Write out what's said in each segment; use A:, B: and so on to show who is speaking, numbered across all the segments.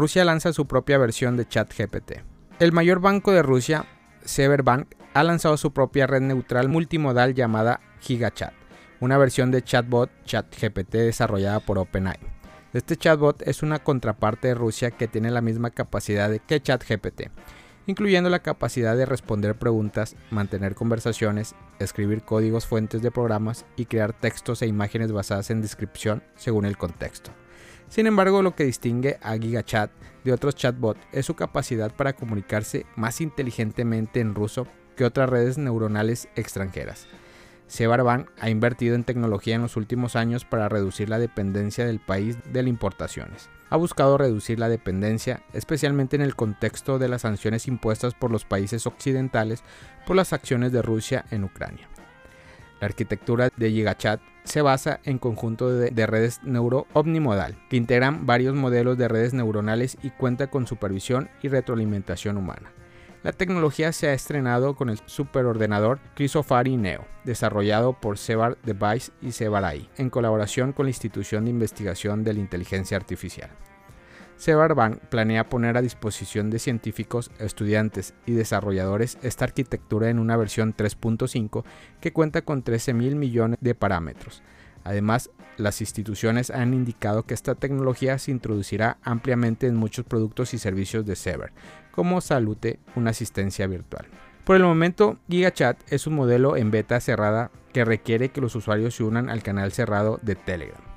A: Rusia lanza su propia versión de ChatGPT. El mayor banco de Rusia, Severbank, ha lanzado su propia red neutral multimodal llamada GigaChat, una versión de chatbot ChatGPT desarrollada por OpenAI. Este chatbot es una contraparte de Rusia que tiene la misma capacidad que ChatGPT, incluyendo la capacidad de responder preguntas, mantener conversaciones, escribir códigos fuentes de programas y crear textos e imágenes basadas en descripción según el contexto. Sin embargo, lo que distingue a GigaChat de otros chatbots es su capacidad para comunicarse más inteligentemente en ruso que otras redes neuronales extranjeras. Sebarban ha invertido en tecnología en los últimos años para reducir la dependencia del país de las importaciones. Ha buscado reducir la dependencia, especialmente en el contexto de las sanciones impuestas por los países occidentales por las acciones de Rusia en Ucrania. La arquitectura de GigaChat se basa en conjunto de, de, redes neuro-omnimodal, que integran varios modelos de redes neuronales y cuenta con supervisión y retroalimentación humana. La tecnología se ha estrenado con el superordenador Chrysofari Neo, desarrollado por Sebar Device y Sebar AI, en colaboración con la Institución de Investigación de la Inteligencia Artificial. Sebar Bank planea poner a disposición de científicos, estudiantes y desarrolladores esta arquitectura en una versión 3.5 que cuenta con 13 mil millones de parámetros. Además, las instituciones han indicado que esta tecnología se introducirá ampliamente en muchos productos y servicios de Sever, como Salute, una asistencia virtual. Por el momento, GigaChat es un modelo en beta cerrada que requiere que los usuarios se unan al canal cerrado de Telegram.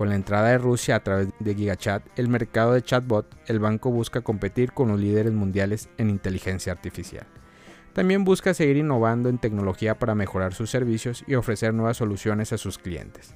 A: Con la entrada de Rusia a través de GigaChat, el mercado de chatbot, el banco busca competir con los líderes mundiales en inteligencia artificial. También busca seguir innovando en tecnología para mejorar sus servicios y ofrecer nuevas soluciones a sus clientes.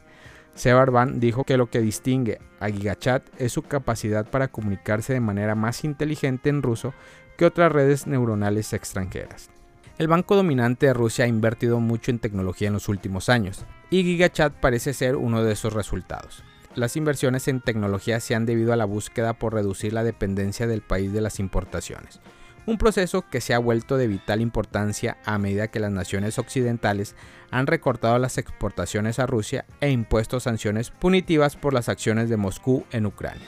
A: Sebarban dijo que lo que distingue a GigaChat es su capacidad para comunicarse de manera más inteligente en ruso que otras redes neuronales extranjeras. El banco dominante de Rusia ha invertido mucho en tecnología en los últimos años, y GigaChat parece ser uno de esos resultados. Las inversiones en tecnología se han debido a la búsqueda por reducir la dependencia del país de las importaciones, un proceso que se ha vuelto de vital importancia a medida que las naciones occidentales han recortado las exportaciones a Rusia e impuesto sanciones punitivas por las acciones de Moscú en Ucrania.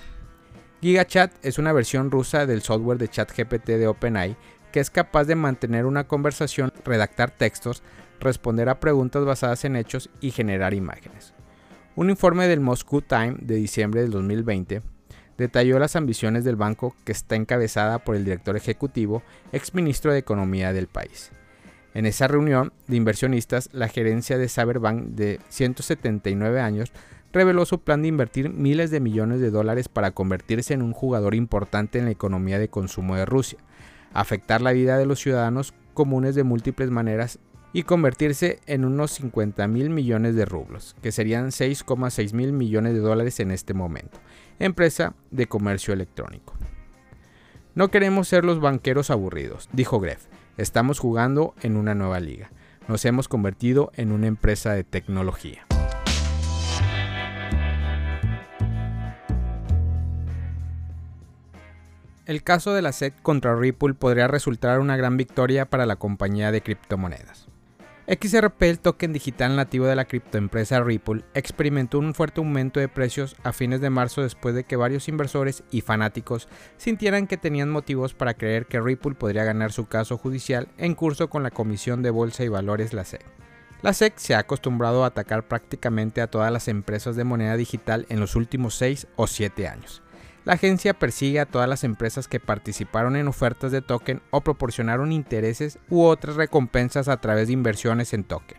A: GigaChat es una versión rusa del software de ChatGPT de OpenAI que es capaz de mantener una conversación, redactar textos, responder a preguntas basadas en hechos y generar imágenes. Un informe del Moscow Time de diciembre del 2020 detalló las ambiciones del banco que está encabezada por el director ejecutivo, exministro de Economía del país. En esa reunión de inversionistas, la gerencia de Saberbank de 179 años reveló su plan de invertir miles de millones de dólares para convertirse en un jugador importante en la economía de consumo de Rusia, afectar la vida de los ciudadanos comunes de múltiples maneras y convertirse en unos 50 mil millones de rublos, que serían 6,6 mil millones de dólares en este momento, empresa de comercio electrónico. No queremos ser los banqueros aburridos, dijo Greff. Estamos jugando en una nueva liga. Nos hemos convertido en una empresa de tecnología. El caso de la SEC contra Ripple podría resultar una gran victoria para la compañía de criptomonedas. XRP, el token digital nativo de la criptoempresa Ripple, experimentó un fuerte aumento de precios a fines de marzo después de que varios inversores y fanáticos sintieran que tenían motivos para creer que Ripple podría ganar su caso judicial en curso con la Comisión de Bolsa y Valores, la SEC. La SEC se ha acostumbrado a atacar prácticamente a todas las empresas de moneda digital en los últimos 6 o 7 años. La agencia persigue a todas las empresas que participaron en ofertas de token o proporcionaron intereses u otras recompensas a través de inversiones en token.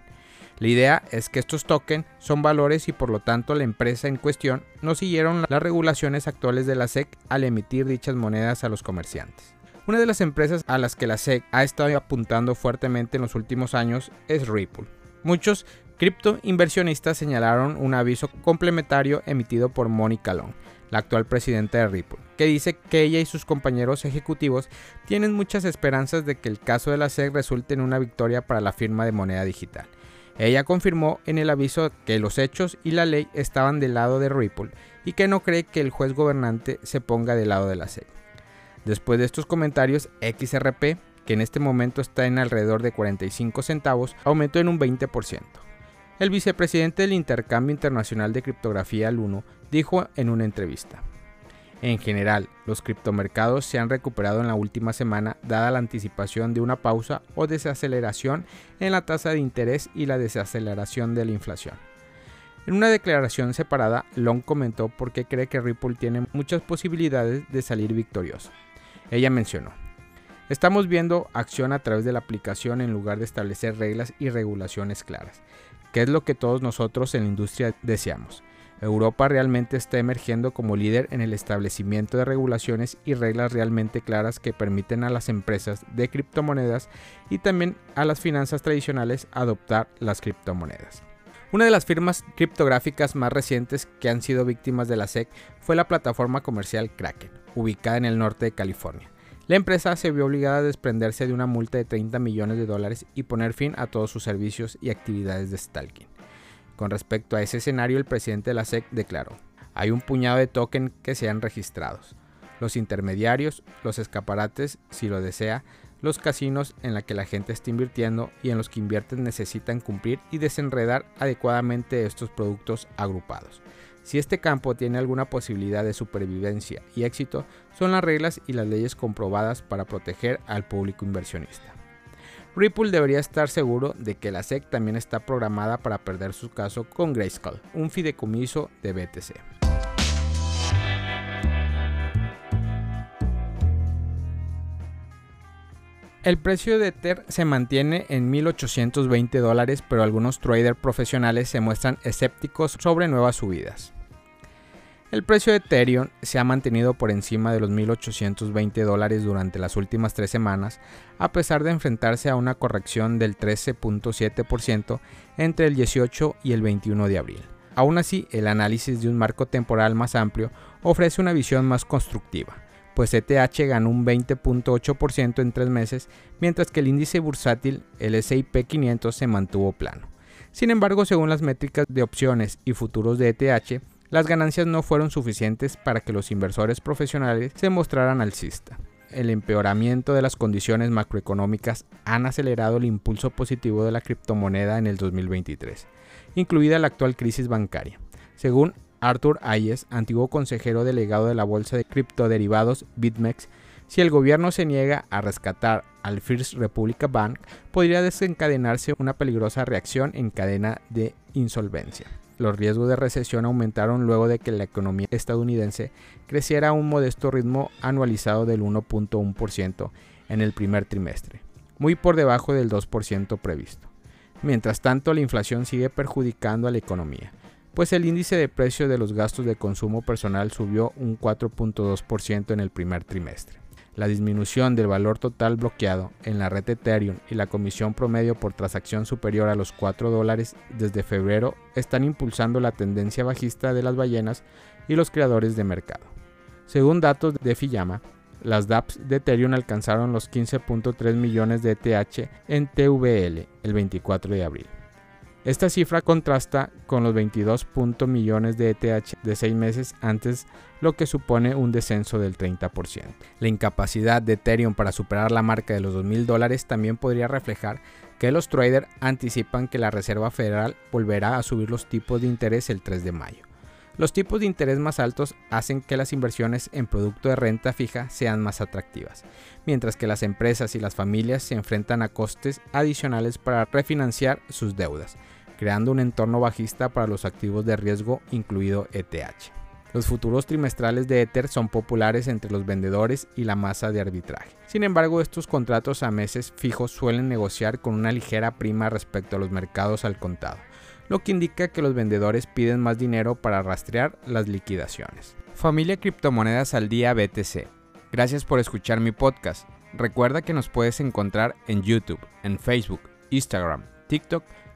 A: La idea es que estos tokens son valores y por lo tanto la empresa en cuestión no siguieron las regulaciones actuales de la SEC al emitir dichas monedas a los comerciantes. Una de las empresas a las que la SEC ha estado apuntando fuertemente en los últimos años es Ripple. Muchos cripto inversionistas señalaron un aviso complementario emitido por Monica Long, la actual presidenta de Ripple, que dice que ella y sus compañeros ejecutivos tienen muchas esperanzas de que el caso de la SEC resulte en una victoria para la firma de moneda digital. Ella confirmó en el aviso que los hechos y la ley estaban del lado de Ripple y que no cree que el juez gobernante se ponga del lado de la SEC. Después de estos comentarios, XRP, que en este momento está en alrededor de 45 centavos, aumentó en un 20%. El vicepresidente del Intercambio Internacional de Criptografía, Luno, dijo en una entrevista. En general, los criptomercados se han recuperado en la última semana dada la anticipación de una pausa o desaceleración en la tasa de interés y la desaceleración de la inflación. En una declaración separada, Long comentó por qué cree que Ripple tiene muchas posibilidades de salir victorioso. Ella mencionó, Estamos viendo acción a través de la aplicación en lugar de establecer reglas y regulaciones claras, que es lo que todos nosotros en la industria deseamos. Europa realmente está emergiendo como líder en el establecimiento de regulaciones y reglas realmente claras que permiten a las empresas de criptomonedas y también a las finanzas tradicionales adoptar las criptomonedas. Una de las firmas criptográficas más recientes que han sido víctimas de la SEC fue la plataforma comercial Kraken, ubicada en el norte de California. La empresa se vio obligada a desprenderse de una multa de 30 millones de dólares y poner fin a todos sus servicios y actividades de stalking. Con respecto a ese escenario, el presidente de la SEC declaró, hay un puñado de token que sean registrados. Los intermediarios, los escaparates, si lo desea, los casinos en la que la gente está invirtiendo y en los que invierten necesitan cumplir y desenredar adecuadamente estos productos agrupados. Si este campo tiene alguna posibilidad de supervivencia y éxito, son las reglas y las leyes comprobadas para proteger al público inversionista. Ripple debería estar seguro de que la SEC también está programada para perder su caso con Grayskull, un fideicomiso de BTC. El precio de Ether se mantiene en 1.820 dólares, pero algunos traders profesionales se muestran escépticos sobre nuevas subidas. El precio de Ethereum se ha mantenido por encima de los 1.820 dólares durante las últimas tres semanas, a pesar de enfrentarse a una corrección del 13.7% entre el 18 y el 21 de abril. Aún así, el análisis de un marco temporal más amplio ofrece una visión más constructiva, pues ETH ganó un 20.8% en tres meses, mientras que el índice bursátil, el SIP 500, se mantuvo plano. Sin embargo, según las métricas de opciones y futuros de ETH, las ganancias no fueron suficientes para que los inversores profesionales se mostraran alcista. El empeoramiento de las condiciones macroeconómicas han acelerado el impulso positivo de la criptomoneda en el 2023, incluida la actual crisis bancaria. Según Arthur Ayes, antiguo consejero delegado de la bolsa de criptoderivados BitMEX, si el gobierno se niega a rescatar al First Republic Bank, podría desencadenarse una peligrosa reacción en cadena de insolvencia. Los riesgos de recesión aumentaron luego de que la economía estadounidense creciera a un modesto ritmo anualizado del 1.1% en el primer trimestre, muy por debajo del 2% previsto. Mientras tanto, la inflación sigue perjudicando a la economía, pues el índice de precio de los gastos de consumo personal subió un 4.2% en el primer trimestre. La disminución del valor total bloqueado en la red Ethereum y la comisión promedio por transacción superior a los 4 dólares desde febrero están impulsando la tendencia bajista de las ballenas y los creadores de mercado. Según datos de Fiyama, las DApps de Ethereum alcanzaron los 15.3 millones de ETH en TVL el 24 de abril. Esta cifra contrasta con los 22 millones de ETH de 6 meses antes, lo que supone un descenso del 30%. La incapacidad de Ethereum para superar la marca de los 2.000 dólares también podría reflejar que los traders anticipan que la Reserva Federal volverá a subir los tipos de interés el 3 de mayo. Los tipos de interés más altos hacen que las inversiones en producto de renta fija sean más atractivas, mientras que las empresas y las familias se enfrentan a costes adicionales para refinanciar sus deudas, creando un entorno bajista para los activos de riesgo, incluido ETH. Los futuros trimestrales de Ether son populares entre los vendedores y la masa de arbitraje. Sin embargo, estos contratos a meses fijos suelen negociar con una ligera prima respecto a los mercados al contado, lo que indica que los vendedores piden más dinero para rastrear las liquidaciones. Familia Criptomonedas al Día BTC. Gracias por escuchar mi podcast. Recuerda que nos puedes encontrar en YouTube, en Facebook, Instagram, TikTok